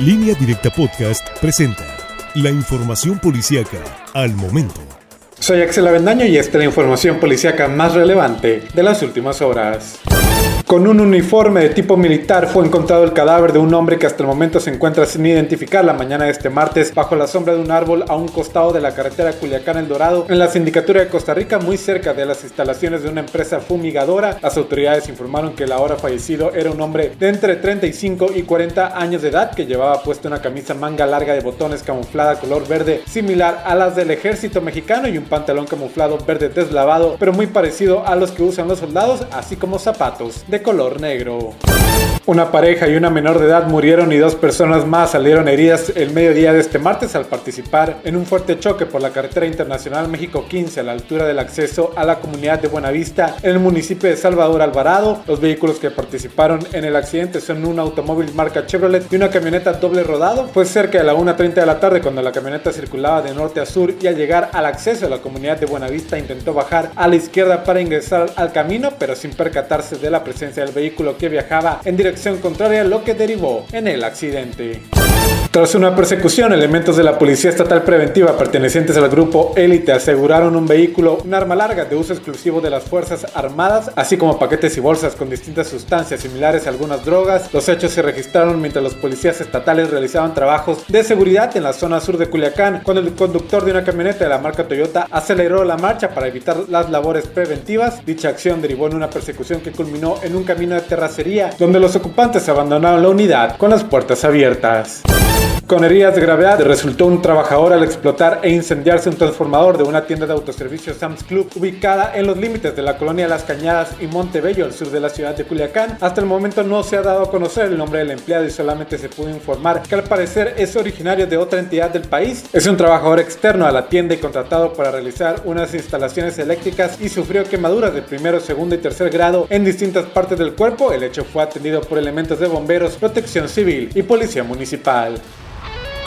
Línea Directa Podcast presenta la información policíaca al momento. Soy Axel Avendaño y esta es la información policíaca más relevante de las últimas horas. Con un uniforme de tipo militar fue encontrado el cadáver de un hombre que hasta el momento se encuentra sin identificar la mañana de este martes bajo la sombra de un árbol a un costado de la carretera Culiacán-El Dorado en la sindicatura de Costa Rica muy cerca de las instalaciones de una empresa fumigadora. Las autoridades informaron que el ahora fallecido era un hombre de entre 35 y 40 años de edad que llevaba puesta una camisa manga larga de botones camuflada color verde similar a las del ejército mexicano y un pantalón camuflado verde deslavado pero muy parecido a los que usan los soldados así como zapatos color negro. Una pareja y una menor de edad murieron y dos personas más salieron heridas el mediodía de este martes al participar en un fuerte choque por la carretera internacional México 15 a la altura del acceso a la comunidad de Buenavista en el municipio de Salvador Alvarado. Los vehículos que participaron en el accidente son un automóvil marca Chevrolet y una camioneta doble rodado. Fue cerca de la 1.30 de la tarde cuando la camioneta circulaba de norte a sur y al llegar al acceso a la comunidad de Buenavista intentó bajar a la izquierda para ingresar al camino pero sin percatarse de la presencia del vehículo que viajaba en dirección contraria, lo que derivó en el accidente. Tras una persecución, elementos de la Policía Estatal Preventiva pertenecientes al grupo Élite aseguraron un vehículo, un arma larga de uso exclusivo de las Fuerzas Armadas, así como paquetes y bolsas con distintas sustancias similares a algunas drogas. Los hechos se registraron mientras los policías estatales realizaban trabajos de seguridad en la zona sur de Culiacán, cuando el conductor de una camioneta de la marca Toyota aceleró la marcha para evitar las labores preventivas. Dicha acción derivó en una persecución que culminó en un camino de terracería, donde los ocupantes abandonaron la unidad con las puertas abiertas. Con heridas de gravedad resultó un trabajador al explotar e incendiarse un transformador de una tienda de autoservicio Sam's Club ubicada en los límites de la colonia Las Cañadas y Montebello al sur de la ciudad de Culiacán. Hasta el momento no se ha dado a conocer el nombre del empleado y solamente se pudo informar que al parecer es originario de otra entidad del país. Es un trabajador externo a la tienda y contratado para realizar unas instalaciones eléctricas y sufrió quemaduras de primero, segundo y tercer grado en distintas partes del cuerpo. El hecho fue atendido por elementos de bomberos, protección civil y policía municipal.